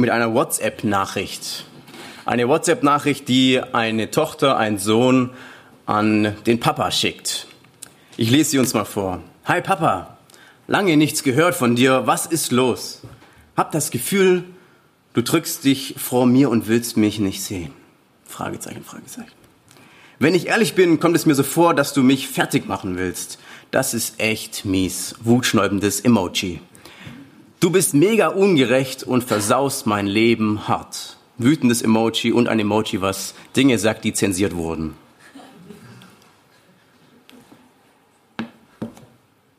mit einer WhatsApp-Nachricht. Eine WhatsApp-Nachricht, die eine Tochter, ein Sohn an den Papa schickt. Ich lese sie uns mal vor. Hi Papa, lange nichts gehört von dir. Was ist los? Hab das Gefühl, du drückst dich vor mir und willst mich nicht sehen. Fragezeichen, Fragezeichen. Wenn ich ehrlich bin, kommt es mir so vor, dass du mich fertig machen willst. Das ist echt mies. Wutschnäubendes Emoji. Du bist mega ungerecht und versaust mein Leben hart. Wütendes Emoji und ein Emoji, was Dinge sagt, die zensiert wurden.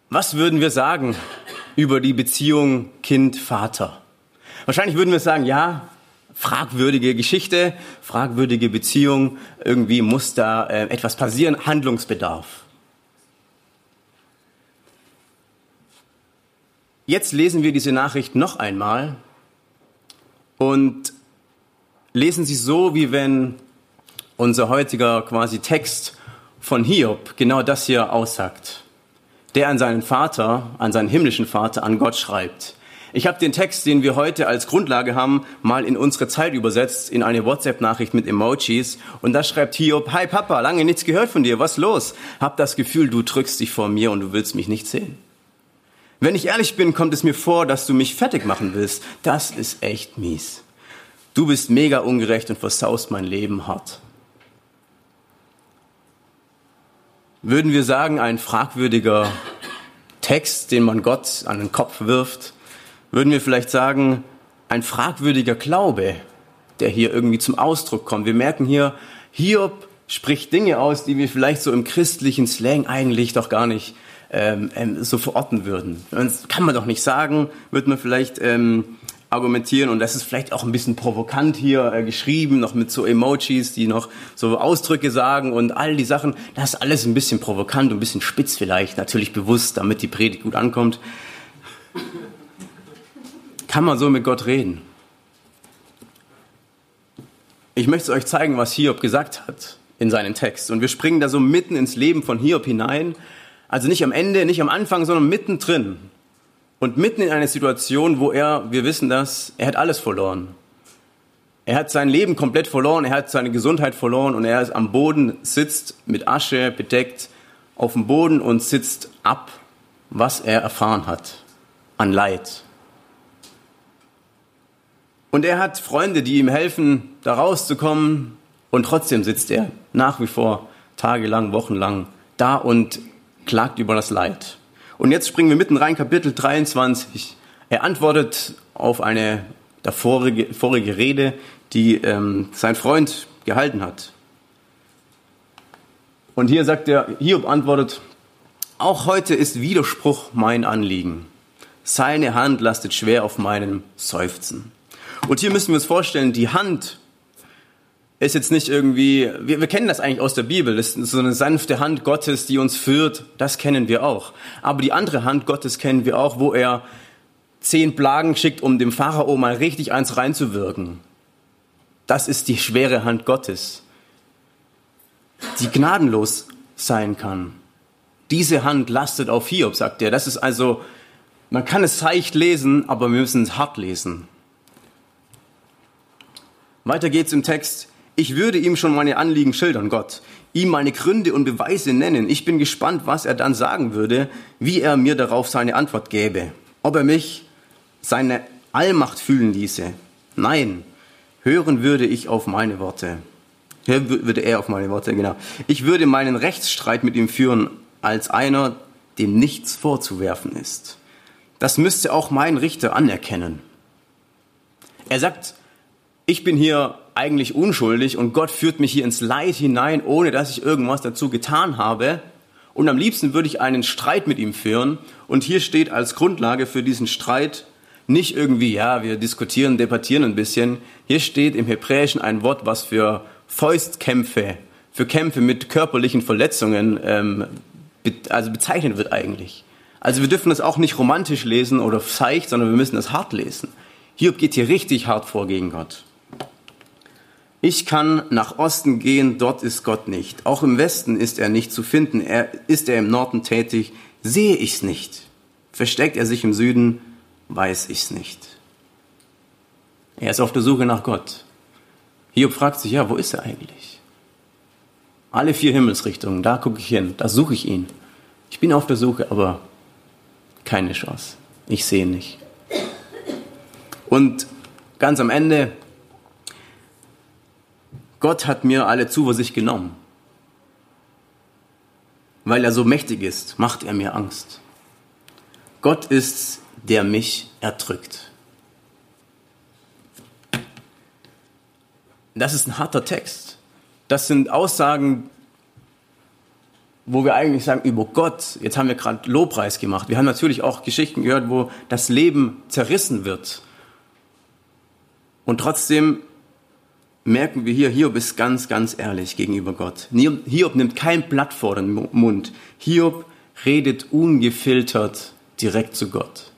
Was würden wir sagen über die Beziehung Kind-Vater? Wahrscheinlich würden wir sagen, ja, fragwürdige Geschichte, fragwürdige Beziehung, irgendwie muss da äh, etwas passieren, Handlungsbedarf. Jetzt lesen wir diese Nachricht noch einmal und lesen sie so, wie wenn unser heutiger quasi Text von Hiob genau das hier aussagt. Der an seinen Vater, an seinen himmlischen Vater, an Gott schreibt. Ich habe den Text, den wir heute als Grundlage haben, mal in unsere Zeit übersetzt, in eine WhatsApp-Nachricht mit Emojis. Und da schreibt Hiob, Hi Papa, lange nichts gehört von dir, was los? Hab das Gefühl, du drückst dich vor mir und du willst mich nicht sehen. Wenn ich ehrlich bin, kommt es mir vor, dass du mich fertig machen willst. Das ist echt mies. Du bist mega ungerecht und versaust mein Leben hart. Würden wir sagen, ein fragwürdiger Text, den man Gott an den Kopf wirft, würden wir vielleicht sagen, ein fragwürdiger Glaube, der hier irgendwie zum Ausdruck kommt. Wir merken hier, Hiob spricht Dinge aus, die wir vielleicht so im christlichen Slang eigentlich doch gar nicht ähm, ähm, so verorten würden. Das kann man doch nicht sagen, wird man vielleicht ähm, argumentieren und das ist vielleicht auch ein bisschen provokant hier äh, geschrieben, noch mit so Emojis, die noch so Ausdrücke sagen und all die Sachen. Das ist alles ein bisschen provokant und ein bisschen spitz vielleicht, natürlich bewusst, damit die Predigt gut ankommt. Kann man so mit Gott reden? Ich möchte euch zeigen, was Hiob gesagt hat in seinem Text. Und wir springen da so mitten ins Leben von Hiob hinein also nicht am Ende, nicht am Anfang, sondern mittendrin. Und mitten in einer Situation, wo er, wir wissen das, er hat alles verloren. Er hat sein Leben komplett verloren, er hat seine Gesundheit verloren und er ist am Boden, sitzt mit Asche bedeckt auf dem Boden und sitzt ab, was er erfahren hat an Leid. Und er hat Freunde, die ihm helfen, da rauszukommen und trotzdem sitzt er nach wie vor tagelang, wochenlang da und klagt über das Leid. Und jetzt springen wir mitten rein, Kapitel 23. Er antwortet auf eine der vorige, vorige Rede, die ähm, sein Freund gehalten hat. Und hier sagt er, Hiob antwortet, auch heute ist Widerspruch mein Anliegen. Seine Hand lastet schwer auf meinem Seufzen. Und hier müssen wir uns vorstellen, die Hand ist jetzt nicht irgendwie, wir, wir kennen das eigentlich aus der Bibel, das ist so eine sanfte Hand Gottes, die uns führt, das kennen wir auch. Aber die andere Hand Gottes kennen wir auch, wo er zehn Plagen schickt, um dem Pharao mal richtig eins reinzuwirken. Das ist die schwere Hand Gottes, die gnadenlos sein kann. Diese Hand lastet auf Hiob, sagt er. Das ist also, man kann es seicht lesen, aber wir müssen es hart lesen. Weiter geht's im Text. Ich würde ihm schon meine Anliegen schildern, Gott, ihm meine Gründe und Beweise nennen. Ich bin gespannt, was er dann sagen würde, wie er mir darauf seine Antwort gäbe. Ob er mich seine Allmacht fühlen ließe. Nein, hören würde ich auf meine Worte. Hören würde er auf meine Worte, genau. Ich würde meinen Rechtsstreit mit ihm führen als einer, dem nichts vorzuwerfen ist. Das müsste auch mein Richter anerkennen. Er sagt, ich bin hier eigentlich unschuldig und Gott führt mich hier ins Leid hinein, ohne dass ich irgendwas dazu getan habe. Und am liebsten würde ich einen Streit mit ihm führen. Und hier steht als Grundlage für diesen Streit, nicht irgendwie, ja, wir diskutieren, debattieren ein bisschen. Hier steht im Hebräischen ein Wort, was für Fäustkämpfe, für Kämpfe mit körperlichen Verletzungen ähm, be also bezeichnet wird eigentlich. Also wir dürfen das auch nicht romantisch lesen oder seicht, sondern wir müssen es hart lesen. Hiob geht hier richtig hart vor gegen Gott. Ich kann nach Osten gehen, dort ist Gott nicht. Auch im Westen ist er nicht zu finden. Er, ist er im Norden tätig, sehe ich's nicht. Versteckt er sich im Süden, weiß ich's nicht. Er ist auf der Suche nach Gott. Hiob fragt sich, ja, wo ist er eigentlich? Alle vier Himmelsrichtungen, da gucke ich hin, da suche ich ihn. Ich bin auf der Suche, aber keine Chance. Ich sehe nicht. Und ganz am Ende Gott hat mir alle Zuversicht genommen. Weil er so mächtig ist, macht er mir Angst. Gott ist, der mich erdrückt. Das ist ein harter Text. Das sind Aussagen, wo wir eigentlich sagen, über Gott, jetzt haben wir gerade Lobpreis gemacht. Wir haben natürlich auch Geschichten gehört, wo das Leben zerrissen wird. Und trotzdem merken wir hier, Hiob ist ganz, ganz ehrlich gegenüber Gott. Hiob nimmt kein Blatt vor den Mund. Hiob redet ungefiltert direkt zu Gott.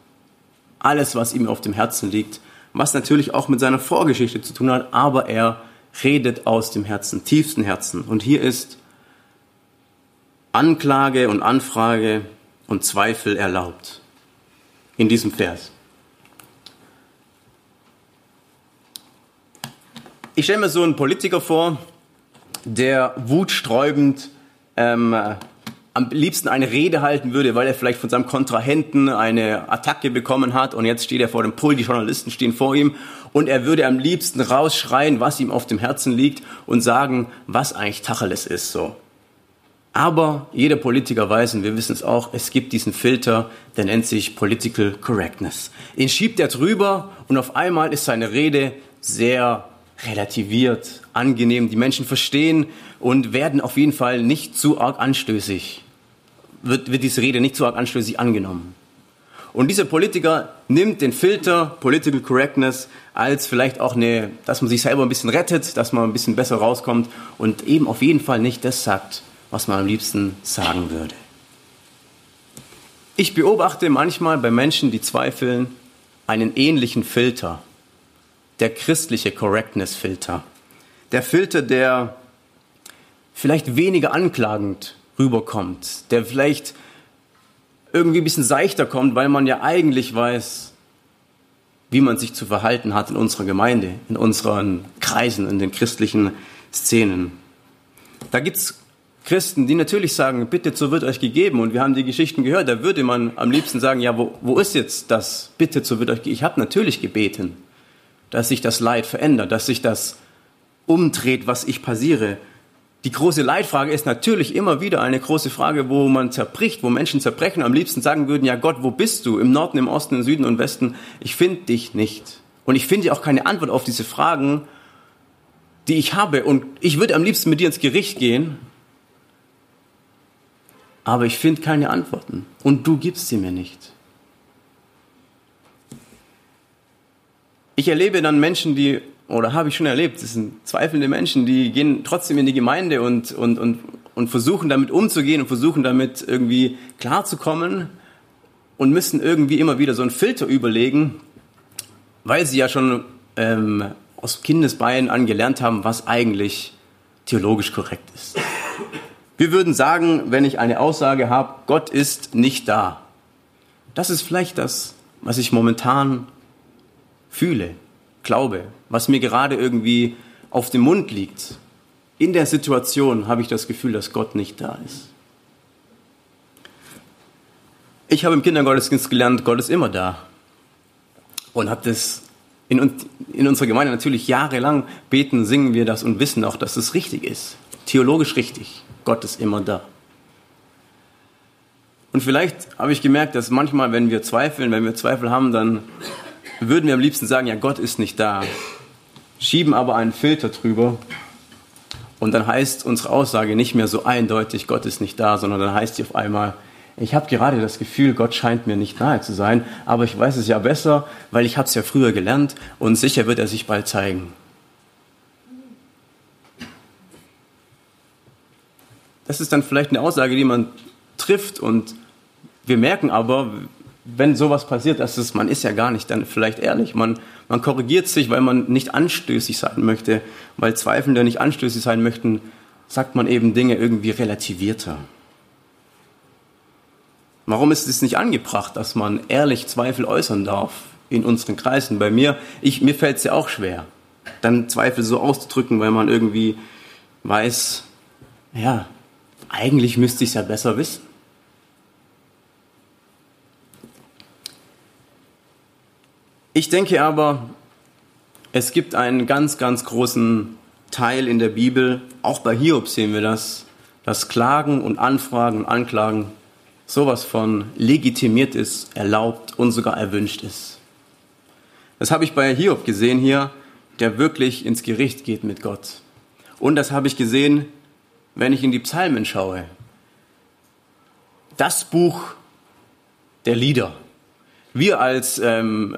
Alles, was ihm auf dem Herzen liegt, was natürlich auch mit seiner Vorgeschichte zu tun hat, aber er redet aus dem Herzen, tiefsten Herzen. Und hier ist Anklage und Anfrage und Zweifel erlaubt. In diesem Vers. Ich stelle mir so einen Politiker vor, der wutsträubend ähm, am liebsten eine Rede halten würde, weil er vielleicht von seinem Kontrahenten eine Attacke bekommen hat und jetzt steht er vor dem Pult, die Journalisten stehen vor ihm und er würde am liebsten rausschreien, was ihm auf dem Herzen liegt und sagen, was eigentlich Tacheles ist so. Aber jeder Politiker weiß, und wir wissen es auch, es gibt diesen Filter, der nennt sich Political Correctness. Den schiebt er drüber und auf einmal ist seine Rede sehr relativiert, angenehm. Die Menschen verstehen und werden auf jeden Fall nicht zu arg anstößig. Wird, wird diese Rede nicht zu arg anstößig angenommen. Und dieser Politiker nimmt den Filter Political Correctness als vielleicht auch eine, dass man sich selber ein bisschen rettet, dass man ein bisschen besser rauskommt und eben auf jeden Fall nicht das sagt, was man am liebsten sagen würde. Ich beobachte manchmal bei Menschen, die zweifeln, einen ähnlichen Filter der christliche Correctness-Filter. Der Filter, der vielleicht weniger anklagend rüberkommt, der vielleicht irgendwie ein bisschen seichter kommt, weil man ja eigentlich weiß, wie man sich zu verhalten hat in unserer Gemeinde, in unseren Kreisen, in den christlichen Szenen. Da gibt es Christen, die natürlich sagen, bitte so wird euch gegeben. Und wir haben die Geschichten gehört, da würde man am liebsten sagen, ja, wo, wo ist jetzt das, bitte so wird euch gegeben. Ich habe natürlich gebeten dass sich das Leid verändert, dass sich das umdreht, was ich passiere. Die große Leitfrage ist natürlich immer wieder eine große Frage, wo man zerbricht, wo Menschen zerbrechen, am liebsten sagen würden, ja Gott, wo bist du? Im Norden, im Osten, im Süden und Westen? Ich finde dich nicht. Und ich finde auch keine Antwort auf diese Fragen, die ich habe. Und ich würde am liebsten mit dir ins Gericht gehen, aber ich finde keine Antworten. Und du gibst sie mir nicht. Ich erlebe dann Menschen, die, oder habe ich schon erlebt, das sind zweifelnde Menschen, die gehen trotzdem in die Gemeinde und, und, und, und versuchen damit umzugehen und versuchen damit irgendwie klarzukommen und müssen irgendwie immer wieder so einen Filter überlegen, weil sie ja schon ähm, aus Kindesbeinen an gelernt haben, was eigentlich theologisch korrekt ist. Wir würden sagen, wenn ich eine Aussage habe, Gott ist nicht da. Das ist vielleicht das, was ich momentan fühle, glaube, was mir gerade irgendwie auf dem Mund liegt. In der Situation habe ich das Gefühl, dass Gott nicht da ist. Ich habe im Kindergottesdienst gelernt, Gott ist immer da. Und habe das in, in unserer Gemeinde natürlich jahrelang beten, singen wir das und wissen auch, dass es richtig ist. Theologisch richtig. Gott ist immer da. Und vielleicht habe ich gemerkt, dass manchmal, wenn wir zweifeln, wenn wir Zweifel haben, dann würden wir am liebsten sagen, ja, Gott ist nicht da, schieben aber einen Filter drüber und dann heißt unsere Aussage nicht mehr so eindeutig, Gott ist nicht da, sondern dann heißt sie auf einmal, ich habe gerade das Gefühl, Gott scheint mir nicht nahe zu sein, aber ich weiß es ja besser, weil ich habe es ja früher gelernt und sicher wird er sich bald zeigen. Das ist dann vielleicht eine Aussage, die man trifft und wir merken aber, wenn sowas passiert, dass es, man ist ja gar nicht dann vielleicht ehrlich. Man, man korrigiert sich, weil man nicht anstößig sein möchte, weil Zweifelnde nicht anstößig sein möchten, sagt man eben Dinge irgendwie relativierter. Warum ist es nicht angebracht, dass man ehrlich Zweifel äußern darf in unseren Kreisen? Bei mir, ich, mir fällt es ja auch schwer, dann Zweifel so auszudrücken, weil man irgendwie weiß, ja, eigentlich müsste ich es ja besser wissen. Ich denke aber, es gibt einen ganz, ganz großen Teil in der Bibel, auch bei Hiob sehen wir das, dass Klagen und Anfragen und Anklagen sowas von legitimiert ist, erlaubt und sogar erwünscht ist. Das habe ich bei Hiob gesehen hier, der wirklich ins Gericht geht mit Gott. Und das habe ich gesehen, wenn ich in die Psalmen schaue. Das Buch der Lieder. Wir als ähm,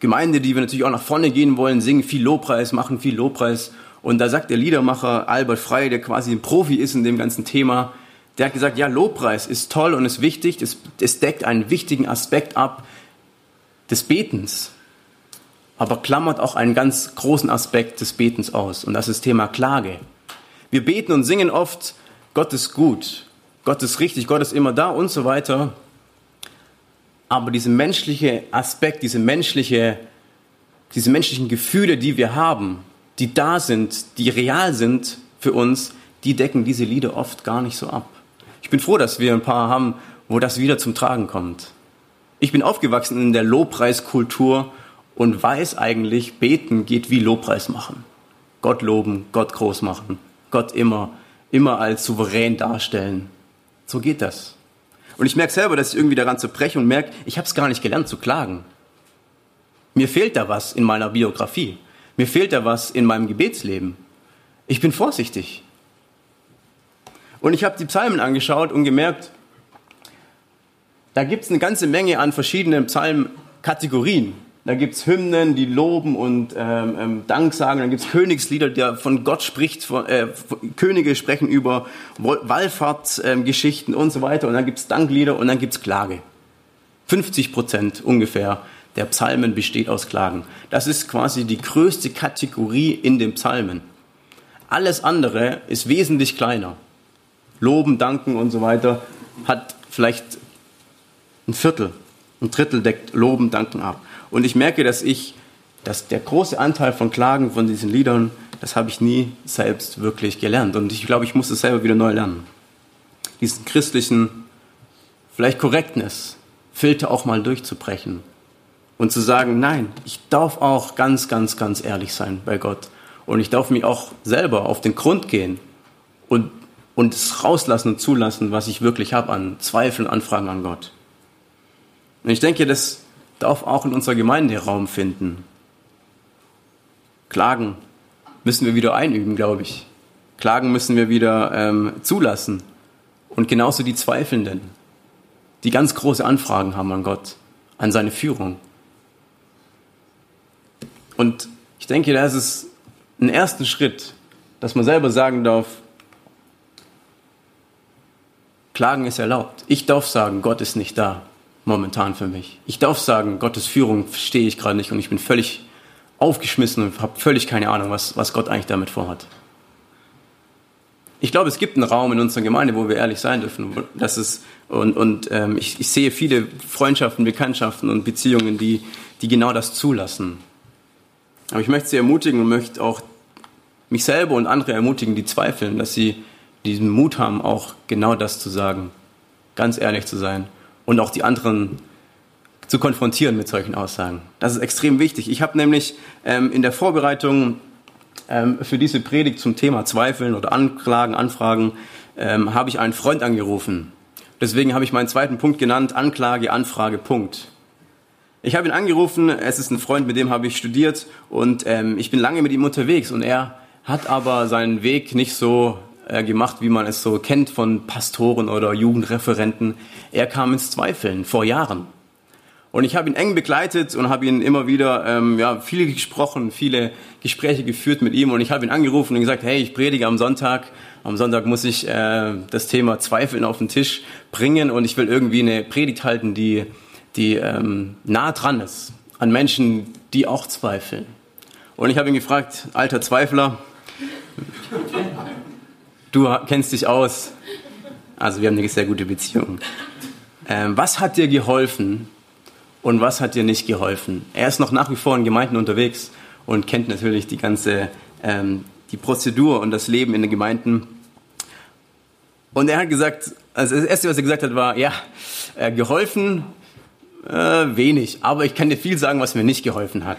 Gemeinde, die wir natürlich auch nach vorne gehen wollen, singen viel Lobpreis, machen viel Lobpreis. Und da sagt der Liedermacher Albert Frey, der quasi ein Profi ist in dem ganzen Thema, der hat gesagt, ja, Lobpreis ist toll und ist wichtig, es, es deckt einen wichtigen Aspekt ab des Betens, aber klammert auch einen ganz großen Aspekt des Betens aus und das ist Thema Klage. Wir beten und singen oft, Gott ist gut, Gott ist richtig, Gott ist immer da und so weiter. Aber dieser menschliche Aspekt, diese menschliche, diese menschlichen Gefühle, die wir haben, die da sind, die real sind für uns, die decken diese Lieder oft gar nicht so ab. Ich bin froh, dass wir ein paar haben, wo das wieder zum Tragen kommt. Ich bin aufgewachsen in der Lobpreiskultur und weiß eigentlich, beten geht wie Lobpreis machen. Gott loben, Gott groß machen, Gott immer, immer als souverän darstellen. So geht das. Und ich merke selber, dass ich irgendwie daran zerbreche und merke, ich habe es gar nicht gelernt zu klagen. Mir fehlt da was in meiner Biografie. Mir fehlt da was in meinem Gebetsleben. Ich bin vorsichtig. Und ich habe die Psalmen angeschaut und gemerkt, da gibt es eine ganze Menge an verschiedenen Psalmkategorien. Da gibt es Hymnen, die loben und ähm, ähm, Dank sagen. Dann gibt es Königslieder, der von Gott spricht. Von, äh, Könige sprechen über Wallfahrtsgeschichten ähm, und so weiter. Und dann gibt es Danklieder und dann gibt es Klage. 50 Prozent ungefähr der Psalmen besteht aus Klagen. Das ist quasi die größte Kategorie in den Psalmen. Alles andere ist wesentlich kleiner. Loben, Danken und so weiter, hat vielleicht ein Viertel, ein Drittel deckt Loben, Danken ab. Und ich merke, dass ich, dass der große Anteil von Klagen von diesen Liedern, das habe ich nie selbst wirklich gelernt. Und ich glaube, ich muss es selber wieder neu lernen. Diesen christlichen, vielleicht Korrektness, Filter auch mal durchzubrechen. Und zu sagen, nein, ich darf auch ganz, ganz, ganz ehrlich sein bei Gott. Und ich darf mich auch selber auf den Grund gehen und und es rauslassen und zulassen, was ich wirklich habe an Zweifeln, Anfragen an Gott. Und ich denke, das darf auch in unserer Gemeinde Raum finden. Klagen müssen wir wieder einüben, glaube ich. Klagen müssen wir wieder ähm, zulassen. Und genauso die Zweifelnden, die ganz große Anfragen haben an Gott, an seine Führung. Und ich denke, da ist es ein erster Schritt, dass man selber sagen darf, Klagen ist erlaubt. Ich darf sagen, Gott ist nicht da momentan für mich. Ich darf sagen, Gottes Führung verstehe ich gerade nicht und ich bin völlig aufgeschmissen und habe völlig keine Ahnung, was, was Gott eigentlich damit vorhat. Ich glaube, es gibt einen Raum in unserer Gemeinde, wo wir ehrlich sein dürfen. Das ist, und und ähm, ich, ich sehe viele Freundschaften, Bekanntschaften und Beziehungen, die, die genau das zulassen. Aber ich möchte sie ermutigen und möchte auch mich selber und andere ermutigen, die zweifeln, dass sie diesen Mut haben, auch genau das zu sagen, ganz ehrlich zu sein und auch die anderen zu konfrontieren mit solchen Aussagen. Das ist extrem wichtig. Ich habe nämlich ähm, in der Vorbereitung ähm, für diese Predigt zum Thema Zweifeln oder Anklagen, Anfragen, ähm, habe ich einen Freund angerufen. Deswegen habe ich meinen zweiten Punkt genannt, Anklage, Anfrage, Punkt. Ich habe ihn angerufen, es ist ein Freund, mit dem habe ich studiert und ähm, ich bin lange mit ihm unterwegs und er hat aber seinen Weg nicht so äh, gemacht, wie man es so kennt von Pastoren oder Jugendreferenten. Er kam ins Zweifeln vor Jahren. Und ich habe ihn eng begleitet und habe ihn immer wieder ähm, ja, viel gesprochen, viele Gespräche geführt mit ihm. Und ich habe ihn angerufen und gesagt, hey, ich predige am Sonntag. Am Sonntag muss ich äh, das Thema Zweifeln auf den Tisch bringen und ich will irgendwie eine Predigt halten, die, die ähm, nah dran ist an Menschen, die auch zweifeln. Und ich habe ihn gefragt, alter Zweifler, du kennst dich aus. Also wir haben eine sehr gute Beziehung. Ähm, was hat dir geholfen, und was hat dir nicht geholfen? Er ist noch nach wie vor in Gemeinden unterwegs und kennt natürlich die ganze ähm, die Prozedur und das Leben in den Gemeinden. Und er hat gesagt, also das erste, was er gesagt hat, war, ja, äh, geholfen äh, wenig, aber ich kann dir viel sagen, was mir nicht geholfen hat.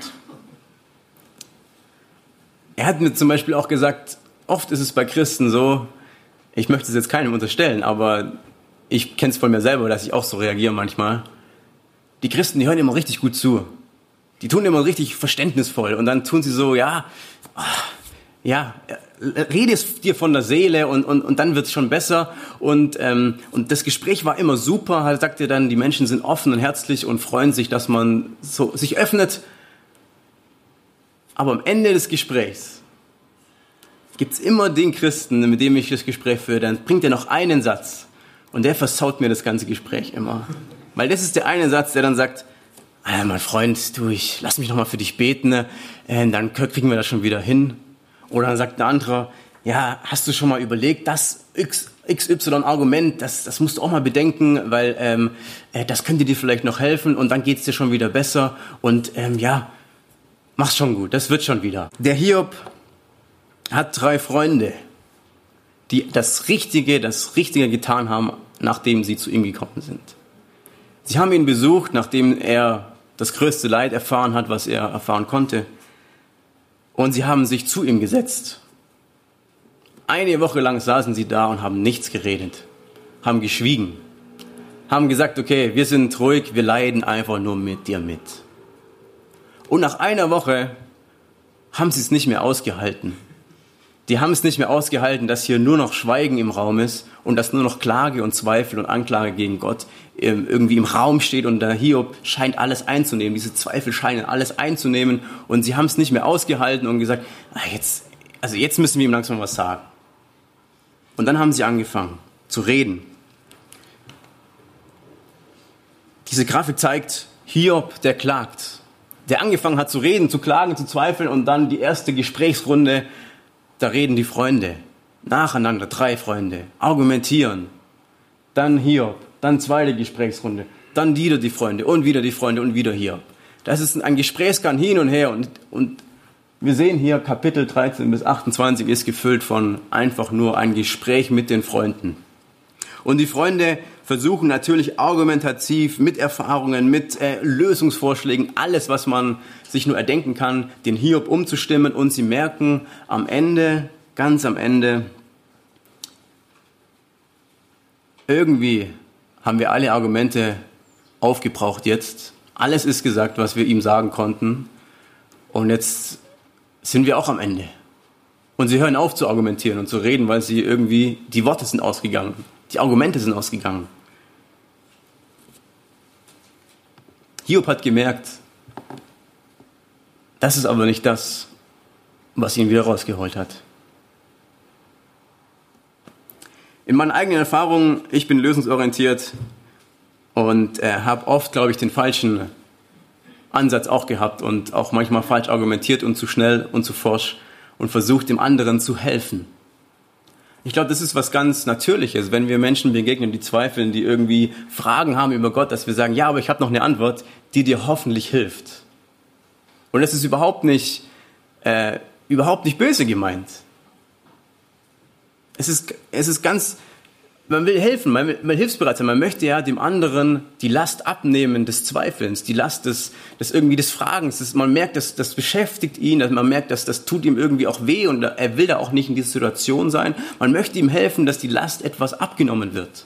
Er hat mir zum Beispiel auch gesagt, oft ist es bei Christen so, ich möchte es jetzt keinem unterstellen, aber ich kenne es von mir selber, dass ich auch so reagiere manchmal die Christen, die hören immer richtig gut zu. Die tun immer richtig verständnisvoll und dann tun sie so, ja, ja, rede es dir von der Seele und, und, und dann wird es schon besser. Und, ähm, und das Gespräch war immer super. Er sagte dann, die Menschen sind offen und herzlich und freuen sich, dass man so sich öffnet. Aber am Ende des Gesprächs gibt es immer den Christen, mit dem ich das Gespräch führe, dann bringt er noch einen Satz und der versaut mir das ganze Gespräch immer. Weil das ist der eine Satz, der dann sagt, ah, mein Freund, du, ich lass mich noch mal für dich beten, äh, dann kriegen wir das schon wieder hin. Oder dann sagt der andere, ja, hast du schon mal überlegt, das XY-Argument, das, das musst du auch mal bedenken, weil ähm, äh, das könnte dir vielleicht noch helfen und dann geht's dir schon wieder besser und ähm, ja, mach's schon gut, das wird schon wieder. Der Hiob hat drei Freunde, die das Richtige, das Richtige getan haben, nachdem sie zu ihm gekommen sind. Sie haben ihn besucht, nachdem er das größte Leid erfahren hat, was er erfahren konnte. Und sie haben sich zu ihm gesetzt. Eine Woche lang saßen sie da und haben nichts geredet, haben geschwiegen, haben gesagt, okay, wir sind ruhig, wir leiden einfach nur mit dir mit. Und nach einer Woche haben sie es nicht mehr ausgehalten die haben es nicht mehr ausgehalten, dass hier nur noch Schweigen im Raum ist und dass nur noch Klage und Zweifel und Anklage gegen Gott ähm, irgendwie im Raum steht und der Hiob scheint alles einzunehmen. Diese Zweifel scheinen alles einzunehmen und sie haben es nicht mehr ausgehalten und gesagt, ah, jetzt, also jetzt müssen wir ihm langsam was sagen. Und dann haben sie angefangen zu reden. Diese Grafik zeigt Hiob, der klagt, der angefangen hat zu reden, zu klagen, zu zweifeln und dann die erste Gesprächsrunde da reden die Freunde. Nacheinander, drei Freunde, argumentieren. Dann hier, dann zweite Gesprächsrunde, dann wieder die Freunde. Und wieder die Freunde. Und wieder hier. Das ist ein Gesprächsgang hin und her. Und, und wir sehen hier Kapitel 13 bis 28 ist gefüllt von einfach nur ein Gespräch mit den Freunden. Und die Freunde versuchen natürlich argumentativ mit Erfahrungen, mit äh, Lösungsvorschlägen, alles, was man sich nur erdenken kann, den Hiob umzustimmen. Und sie merken am Ende, ganz am Ende, irgendwie haben wir alle Argumente aufgebraucht jetzt. Alles ist gesagt, was wir ihm sagen konnten. Und jetzt sind wir auch am Ende. Und sie hören auf zu argumentieren und zu reden, weil sie irgendwie, die Worte sind ausgegangen. Die Argumente sind ausgegangen. Hiob hat gemerkt, das ist aber nicht das, was ihn wieder rausgeholt hat. In meinen eigenen Erfahrungen, ich bin lösungsorientiert und äh, habe oft, glaube ich, den falschen Ansatz auch gehabt und auch manchmal falsch argumentiert und zu schnell und zu forsch und versucht, dem anderen zu helfen. Ich glaube, das ist was ganz Natürliches, wenn wir Menschen begegnen, die zweifeln, die irgendwie Fragen haben über Gott, dass wir sagen, ja, aber ich habe noch eine Antwort, die dir hoffentlich hilft. Und es ist überhaupt nicht, äh, überhaupt nicht böse gemeint. Es ist, es ist ganz man will helfen, man will, man hilfsbereit sein, man möchte ja dem anderen die Last abnehmen des Zweifelns, die Last des, des irgendwie des Fragens. Das, man merkt, dass das beschäftigt ihn, dass man merkt, dass das tut ihm irgendwie auch weh und er will da auch nicht in dieser Situation sein. Man möchte ihm helfen, dass die Last etwas abgenommen wird.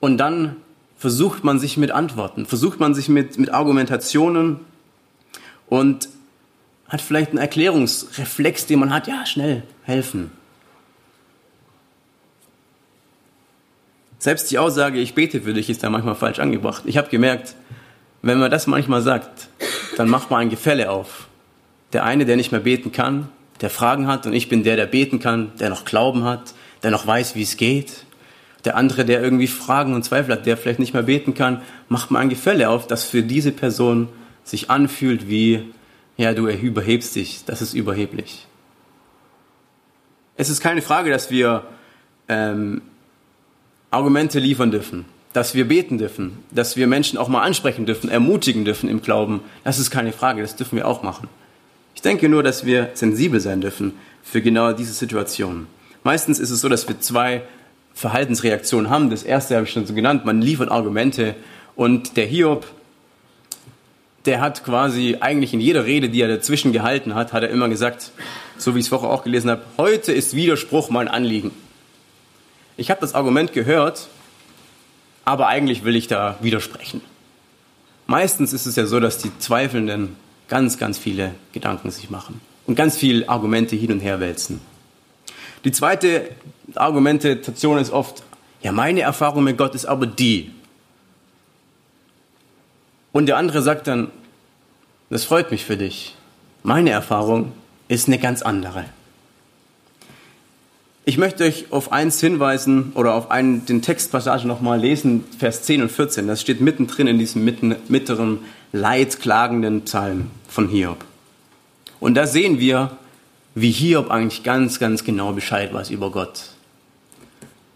Und dann versucht man sich mit Antworten, versucht man sich mit, mit Argumentationen und hat vielleicht einen Erklärungsreflex, den man hat, ja, schnell helfen. Selbst die Aussage, ich bete für dich, ist da manchmal falsch angebracht. Ich habe gemerkt, wenn man das manchmal sagt, dann macht man ein Gefälle auf. Der eine, der nicht mehr beten kann, der Fragen hat und ich bin der, der beten kann, der noch Glauben hat, der noch weiß, wie es geht. Der andere, der irgendwie Fragen und Zweifel hat, der vielleicht nicht mehr beten kann, macht man ein Gefälle auf, das für diese Person sich anfühlt wie, ja, du überhebst dich, das ist überheblich. Es ist keine Frage, dass wir ähm, Argumente liefern dürfen, dass wir beten dürfen, dass wir Menschen auch mal ansprechen dürfen, ermutigen dürfen im Glauben. Das ist keine Frage, das dürfen wir auch machen. Ich denke nur, dass wir sensibel sein dürfen für genau diese Situationen. Meistens ist es so, dass wir zwei Verhaltensreaktionen haben. Das erste habe ich schon so genannt, man liefert Argumente und der Hiob, der hat quasi eigentlich in jeder Rede, die er dazwischen gehalten hat, hat er immer gesagt, so wie ich es vorher auch gelesen habe, heute ist Widerspruch mein Anliegen. Ich habe das Argument gehört, aber eigentlich will ich da widersprechen. Meistens ist es ja so, dass die Zweifelnden ganz, ganz viele Gedanken sich machen und ganz viele Argumente hin und her wälzen. Die zweite Argumentation ist oft, ja, meine Erfahrung mit Gott ist aber die. Und der andere sagt dann, das freut mich für dich. Meine Erfahrung ist eine ganz andere. Ich möchte euch auf eins hinweisen oder auf einen, den Textpassage nochmal lesen, Vers 10 und 14. Das steht mittendrin in diesem mitten, mittleren, leidklagenden Psalm von Hiob. Und da sehen wir, wie Hiob eigentlich ganz, ganz genau Bescheid weiß über Gott.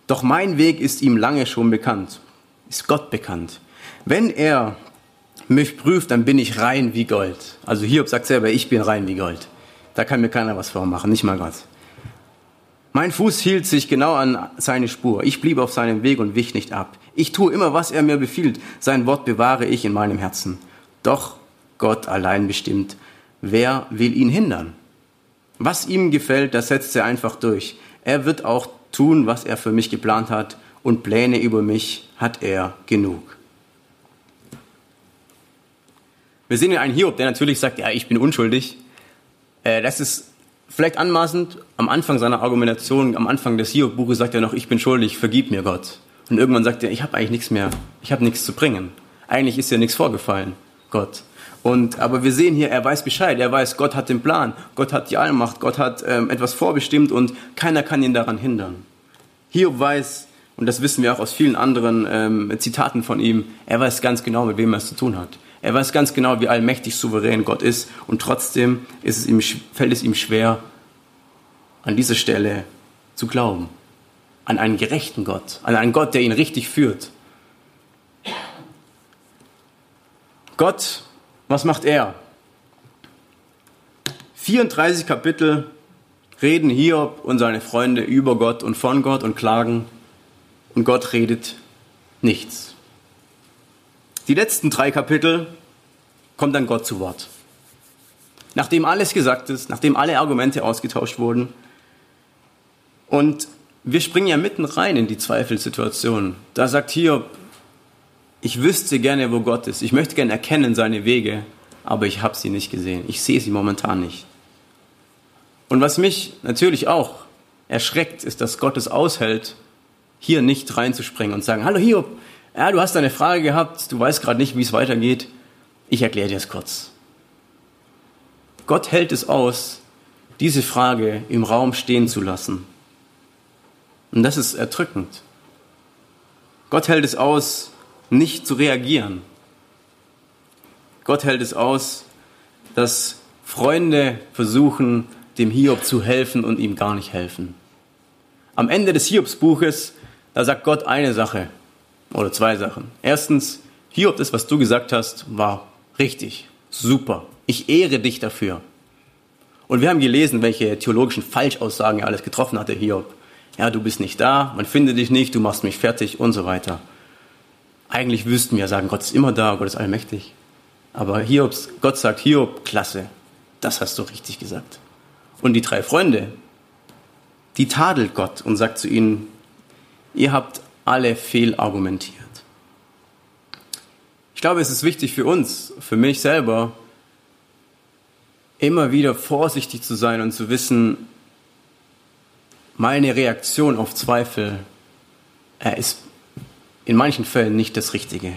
Doch mein Weg ist ihm lange schon bekannt, ist Gott bekannt. Wenn er mich prüft, dann bin ich rein wie Gold. Also Hiob sagt selber, ich bin rein wie Gold. Da kann mir keiner was vormachen, nicht mal Gott. Mein Fuß hielt sich genau an seine Spur. Ich blieb auf seinem Weg und wich nicht ab. Ich tue immer, was er mir befiehlt. Sein Wort bewahre ich in meinem Herzen. Doch Gott allein bestimmt, wer will ihn hindern? Was ihm gefällt, das setzt er einfach durch. Er wird auch tun, was er für mich geplant hat, und Pläne über mich hat er genug. Wir sehen hier einen Hiob, der natürlich sagt, ja, ich bin unschuldig. Äh, das ist vielleicht anmaßend. Am Anfang seiner Argumentation, am Anfang des Hiob-Buches sagt er noch, ich bin schuldig, vergib mir Gott. Und irgendwann sagt er, ich habe eigentlich nichts mehr, ich habe nichts zu bringen. Eigentlich ist ja nichts vorgefallen, Gott. Und, aber wir sehen hier, er weiß Bescheid, er weiß, Gott hat den Plan, Gott hat die Allmacht, Gott hat ähm, etwas vorbestimmt und keiner kann ihn daran hindern. Hiob weiß, und das wissen wir auch aus vielen anderen ähm, Zitaten von ihm, er weiß ganz genau, mit wem er es zu tun hat. Er weiß ganz genau, wie allmächtig souverän Gott ist und trotzdem ist es ihm, fällt es ihm schwer, an dieser Stelle zu glauben. An einen gerechten Gott, an einen Gott, der ihn richtig führt. Gott, was macht er? 34 Kapitel reden Hiob und seine Freunde über Gott und von Gott und klagen und Gott redet nichts. Die letzten drei Kapitel kommt dann Gott zu Wort. Nachdem alles gesagt ist, nachdem alle Argumente ausgetauscht wurden. Und wir springen ja mitten rein in die Zweifelsituation. Da sagt Hiob, ich wüsste gerne, wo Gott ist. Ich möchte gerne erkennen seine Wege, aber ich habe sie nicht gesehen. Ich sehe sie momentan nicht. Und was mich natürlich auch erschreckt, ist, dass Gott es aushält, hier nicht reinzuspringen und sagen, hallo Hiob, ja, du hast eine Frage gehabt, du weißt gerade nicht, wie es weitergeht. Ich erkläre dir es kurz. Gott hält es aus, diese Frage im Raum stehen zu lassen. Und das ist erdrückend. Gott hält es aus, nicht zu reagieren. Gott hält es aus, dass Freunde versuchen, dem Hiob zu helfen und ihm gar nicht helfen. Am Ende des Hiobsbuches, da sagt Gott eine Sache. Oder zwei Sachen. Erstens, Hiob, das, was du gesagt hast, war richtig, super. Ich ehre dich dafür. Und wir haben gelesen, welche theologischen Falschaussagen er alles getroffen hatte, Hiob. Ja, du bist nicht da, man findet dich nicht, du machst mich fertig und so weiter. Eigentlich wüssten wir sagen, Gott ist immer da, Gott ist allmächtig. Aber Hiobs, Gott sagt, Hiob, klasse, das hast du richtig gesagt. Und die drei Freunde, die tadelt Gott und sagt zu ihnen, ihr habt alle fehlargumentiert. Ich glaube, es ist wichtig für uns, für mich selber, immer wieder vorsichtig zu sein und zu wissen, meine Reaktion auf Zweifel er ist in manchen Fällen nicht das Richtige.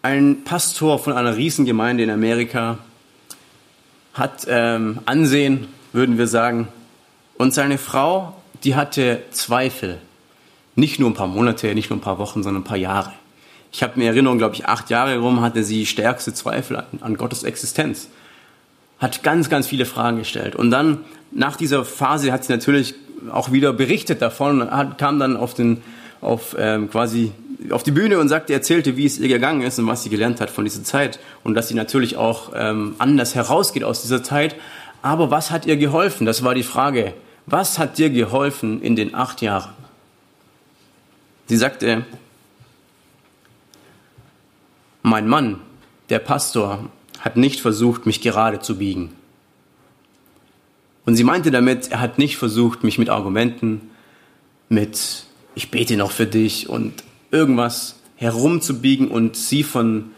Ein Pastor von einer Riesengemeinde in Amerika hat ähm, Ansehen, würden wir sagen, und seine Frau, die hatte Zweifel. Nicht nur ein paar Monate, nicht nur ein paar Wochen, sondern ein paar Jahre. Ich habe mir Erinnerung, glaube ich, acht Jahre herum hatte sie stärkste Zweifel an, an Gottes Existenz. Hat ganz, ganz viele Fragen gestellt. Und dann, nach dieser Phase, hat sie natürlich auch wieder berichtet davon hat, kam dann auf den, auf ähm, quasi auf die Bühne und sagte, erzählte, wie es ihr gegangen ist und was sie gelernt hat von dieser Zeit und dass sie natürlich auch ähm, anders herausgeht aus dieser Zeit. Aber was hat ihr geholfen? Das war die Frage. Was hat dir geholfen in den acht Jahren? Sie sagte, mein Mann, der Pastor, hat nicht versucht, mich gerade zu biegen. Und sie meinte damit, er hat nicht versucht, mich mit Argumenten, mit ich bete noch für dich und irgendwas herumzubiegen und sie von,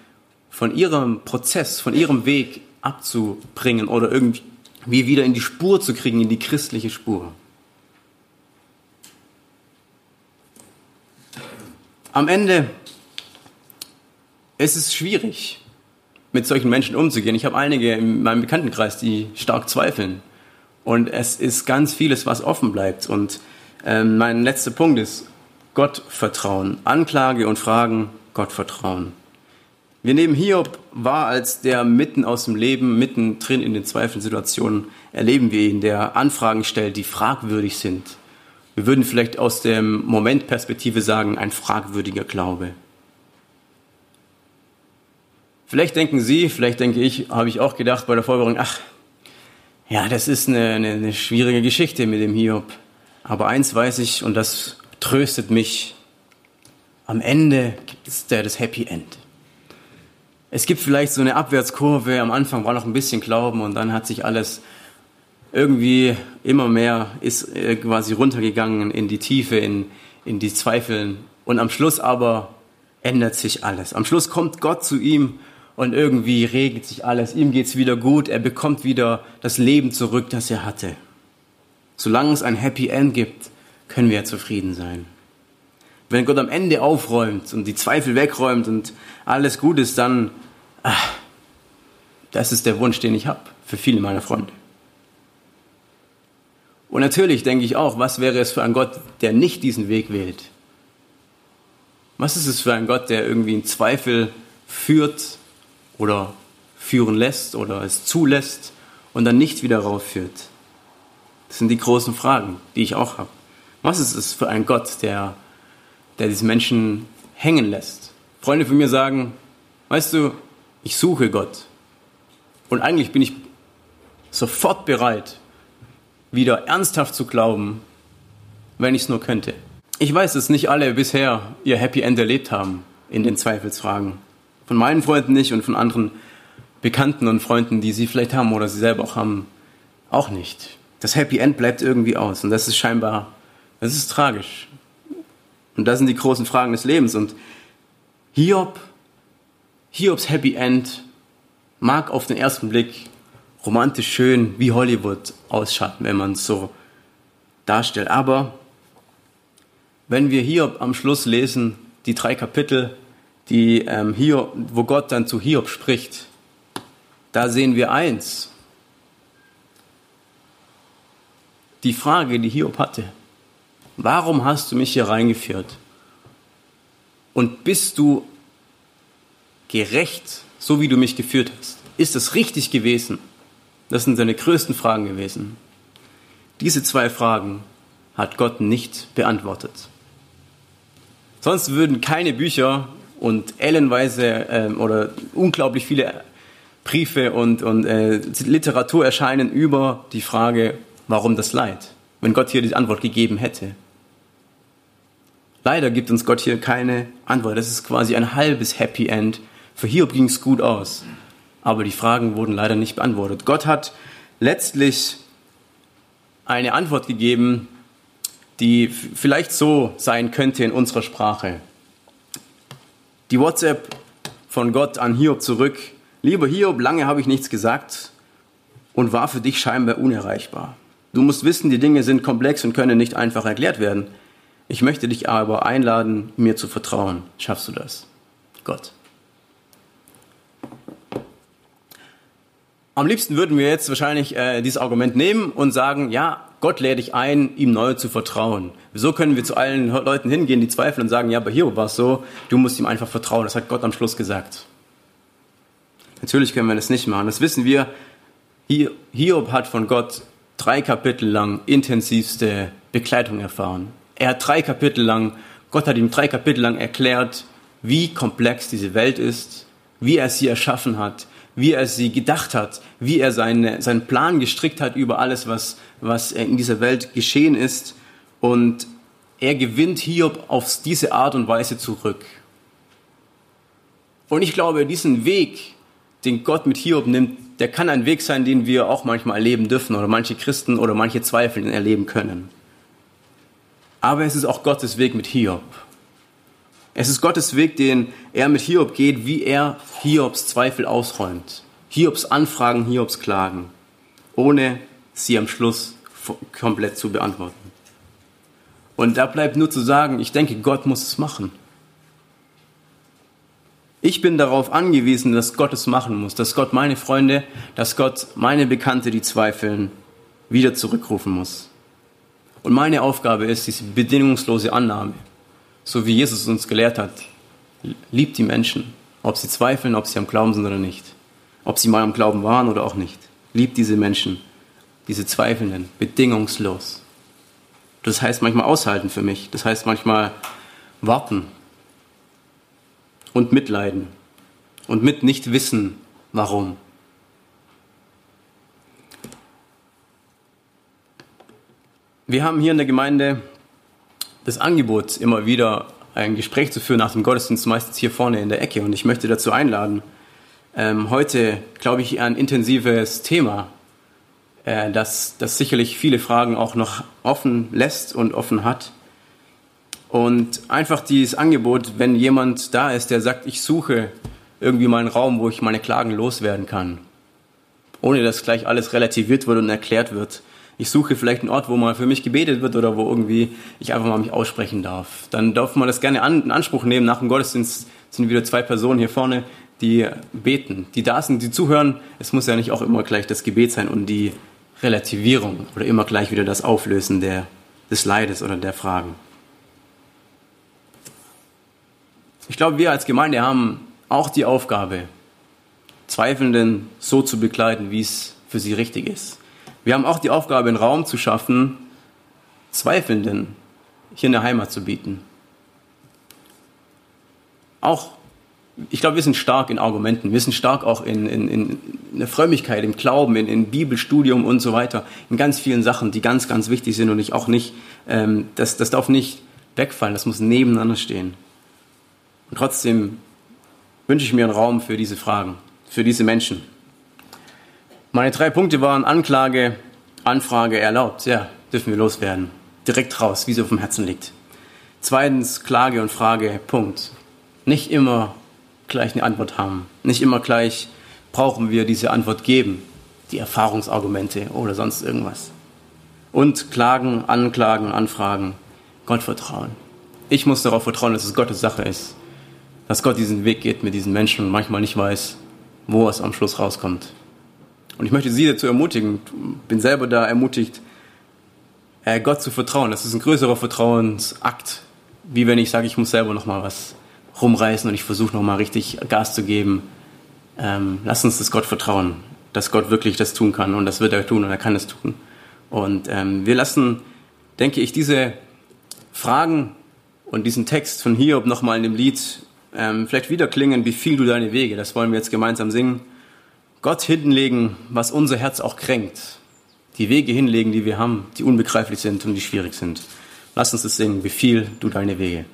von ihrem Prozess, von ihrem Weg abzubringen oder irgendwie wieder in die Spur zu kriegen, in die christliche Spur. Am Ende ist es schwierig, mit solchen Menschen umzugehen. Ich habe einige in meinem Bekanntenkreis, die stark zweifeln. Und es ist ganz vieles, was offen bleibt. Und ähm, mein letzter Punkt ist, Gott vertrauen. Anklage und Fragen, Gott vertrauen. Wir nehmen Hiob wahr als der mitten aus dem Leben, mitten drin in den Zweifelsituationen, erleben wir ihn, der Anfragen stellt, die fragwürdig sind. Wir würden vielleicht aus der Momentperspektive sagen, ein fragwürdiger Glaube. Vielleicht denken Sie, vielleicht denke ich, habe ich auch gedacht bei der Vorbereitung, ach, ja, das ist eine, eine, eine schwierige Geschichte mit dem Hiob. Aber eins weiß ich, und das tröstet mich. Am Ende gibt es da das Happy End. Es gibt vielleicht so eine Abwärtskurve. Am Anfang war noch ein bisschen Glauben und dann hat sich alles irgendwie immer mehr ist äh, quasi runtergegangen in die Tiefe, in, in die Zweifeln. Und am Schluss aber ändert sich alles. Am Schluss kommt Gott zu ihm und irgendwie regelt sich alles. Ihm geht's wieder gut. Er bekommt wieder das Leben zurück, das er hatte. Solange es ein Happy End gibt, können wir zufrieden sein. Wenn Gott am Ende aufräumt und die Zweifel wegräumt und alles gut ist, dann, ach, das ist der Wunsch, den ich habe für viele meiner Freunde. Und natürlich denke ich auch, was wäre es für ein Gott, der nicht diesen Weg wählt? Was ist es für ein Gott, der irgendwie in Zweifel führt oder führen lässt oder es zulässt und dann nicht wieder raufführt? Das sind die großen Fragen, die ich auch habe. Was ist es für ein Gott, der, der diese Menschen hängen lässt? Freunde von mir sagen, weißt du, ich suche Gott. Und eigentlich bin ich sofort bereit, wieder ernsthaft zu glauben, wenn ich es nur könnte. Ich weiß, dass nicht alle bisher ihr Happy End erlebt haben in den Zweifelsfragen. Von meinen Freunden nicht und von anderen Bekannten und Freunden, die sie vielleicht haben oder sie selber auch haben, auch nicht. Das Happy End bleibt irgendwie aus und das ist scheinbar das ist tragisch. Und das sind die großen Fragen des Lebens. Und Hiob, Hiobs Happy End mag auf den ersten Blick romantisch schön wie Hollywood ausschauen, wenn man es so darstellt. Aber wenn wir Hiob am Schluss lesen, die drei Kapitel, die ähm, Hiob, wo Gott dann zu Hiob spricht, da sehen wir eins. Die Frage, die Hiob hatte, Warum hast du mich hier reingeführt? Und bist du gerecht, so wie du mich geführt hast? Ist es richtig gewesen? Das sind seine größten Fragen gewesen. Diese zwei Fragen hat Gott nicht beantwortet. Sonst würden keine Bücher und ellenweise äh, oder unglaublich viele Briefe und, und äh, Literatur erscheinen über die Frage, warum das Leid, wenn Gott hier die Antwort gegeben hätte. Leider gibt uns Gott hier keine Antwort. Das ist quasi ein halbes Happy End. Für Hiob ging es gut aus. Aber die Fragen wurden leider nicht beantwortet. Gott hat letztlich eine Antwort gegeben, die vielleicht so sein könnte in unserer Sprache. Die WhatsApp von Gott an Hiob zurück. Lieber Hiob, lange habe ich nichts gesagt und war für dich scheinbar unerreichbar. Du musst wissen, die Dinge sind komplex und können nicht einfach erklärt werden. Ich möchte dich aber einladen, mir zu vertrauen. Schaffst du das? Gott. Am liebsten würden wir jetzt wahrscheinlich äh, dieses Argument nehmen und sagen, ja, Gott lädt dich ein, ihm neu zu vertrauen. Wieso können wir zu allen Leuten hingehen, die zweifeln und sagen, ja, aber hier war es so, du musst ihm einfach vertrauen. Das hat Gott am Schluss gesagt. Natürlich können wir das nicht machen. Das wissen wir. Hiob hat von Gott drei Kapitel lang intensivste Begleitung erfahren. Er hat drei Kapitel lang, Gott hat ihm drei Kapitel lang erklärt, wie komplex diese Welt ist, wie er sie erschaffen hat, wie er sie gedacht hat, wie er seine, seinen Plan gestrickt hat über alles, was, was in dieser Welt geschehen ist. Und er gewinnt Hiob auf diese Art und Weise zurück. Und ich glaube, diesen Weg, den Gott mit Hiob nimmt, der kann ein Weg sein, den wir auch manchmal erleben dürfen oder manche Christen oder manche Zweifel erleben können. Aber es ist auch Gottes Weg mit Hiob. Es ist Gottes Weg, den er mit Hiob geht, wie er Hiobs Zweifel ausräumt. Hiobs Anfragen, Hiobs Klagen, ohne sie am Schluss komplett zu beantworten. Und da bleibt nur zu sagen, ich denke, Gott muss es machen. Ich bin darauf angewiesen, dass Gott es machen muss, dass Gott meine Freunde, dass Gott meine Bekannte, die zweifeln, wieder zurückrufen muss. Und meine Aufgabe ist diese bedingungslose Annahme so wie Jesus uns gelehrt hat. Liebt die Menschen, ob sie zweifeln, ob sie am Glauben sind oder nicht. Ob sie mal am Glauben waren oder auch nicht. Liebt diese Menschen, diese Zweifelnden, bedingungslos. Das heißt manchmal aushalten für mich. Das heißt manchmal warten und mitleiden und mit nicht wissen, warum. Wir haben hier in der Gemeinde das Angebot, immer wieder ein Gespräch zu führen nach dem Gottesdienst, meistens hier vorne in der Ecke. Und ich möchte dazu einladen. Ähm, heute, glaube ich, ein intensives Thema, äh, das, das sicherlich viele Fragen auch noch offen lässt und offen hat. Und einfach dieses Angebot, wenn jemand da ist, der sagt, ich suche irgendwie mal einen Raum, wo ich meine Klagen loswerden kann, ohne dass gleich alles relativiert wird und erklärt wird, ich suche vielleicht einen Ort, wo mal für mich gebetet wird oder wo irgendwie ich einfach mal mich aussprechen darf. Dann darf man das gerne an, in Anspruch nehmen. Nach dem Gottesdienst sind wieder zwei Personen hier vorne, die beten, die da sind, die zuhören. Es muss ja nicht auch immer gleich das Gebet sein und die Relativierung oder immer gleich wieder das Auflösen der, des Leides oder der Fragen. Ich glaube, wir als Gemeinde haben auch die Aufgabe, Zweifelnden so zu begleiten, wie es für sie richtig ist. Wir haben auch die Aufgabe, einen Raum zu schaffen, Zweifelnden hier eine Heimat zu bieten. Auch, ich glaube, wir sind stark in Argumenten, wir sind stark auch in, in, in der Frömmigkeit, im Glauben, in, in Bibelstudium und so weiter, in ganz vielen Sachen, die ganz, ganz wichtig sind und ich auch nicht, ähm, das, das darf nicht wegfallen, das muss nebeneinander stehen. Und trotzdem wünsche ich mir einen Raum für diese Fragen, für diese Menschen. Meine drei Punkte waren Anklage, Anfrage, erlaubt. Ja, dürfen wir loswerden. Direkt raus, wie es auf dem Herzen liegt. Zweitens, Klage und Frage, Punkt. Nicht immer gleich eine Antwort haben. Nicht immer gleich brauchen wir diese Antwort geben. Die Erfahrungsargumente oder sonst irgendwas. Und Klagen, Anklagen, Anfragen, Gott vertrauen. Ich muss darauf vertrauen, dass es Gottes Sache ist. Dass Gott diesen Weg geht mit diesen Menschen und manchmal nicht weiß, wo es am Schluss rauskommt. Und ich möchte Sie dazu ermutigen, bin selber da ermutigt, äh, Gott zu vertrauen. Das ist ein größerer Vertrauensakt, wie wenn ich sage, ich muss selber noch mal was rumreißen und ich versuche noch mal richtig Gas zu geben. Ähm, lass uns das Gott vertrauen, dass Gott wirklich das tun kann und das wird er tun und er kann es tun. Und ähm, wir lassen, denke ich, diese Fragen und diesen Text von Hiob noch mal in dem Lied ähm, vielleicht wieder klingen, wie viel du deine Wege. Das wollen wir jetzt gemeinsam singen. Gott hinlegen, was unser Herz auch kränkt. Die Wege hinlegen, die wir haben, die unbegreiflich sind und die schwierig sind. Lass uns das singen, befiehl du deine Wege.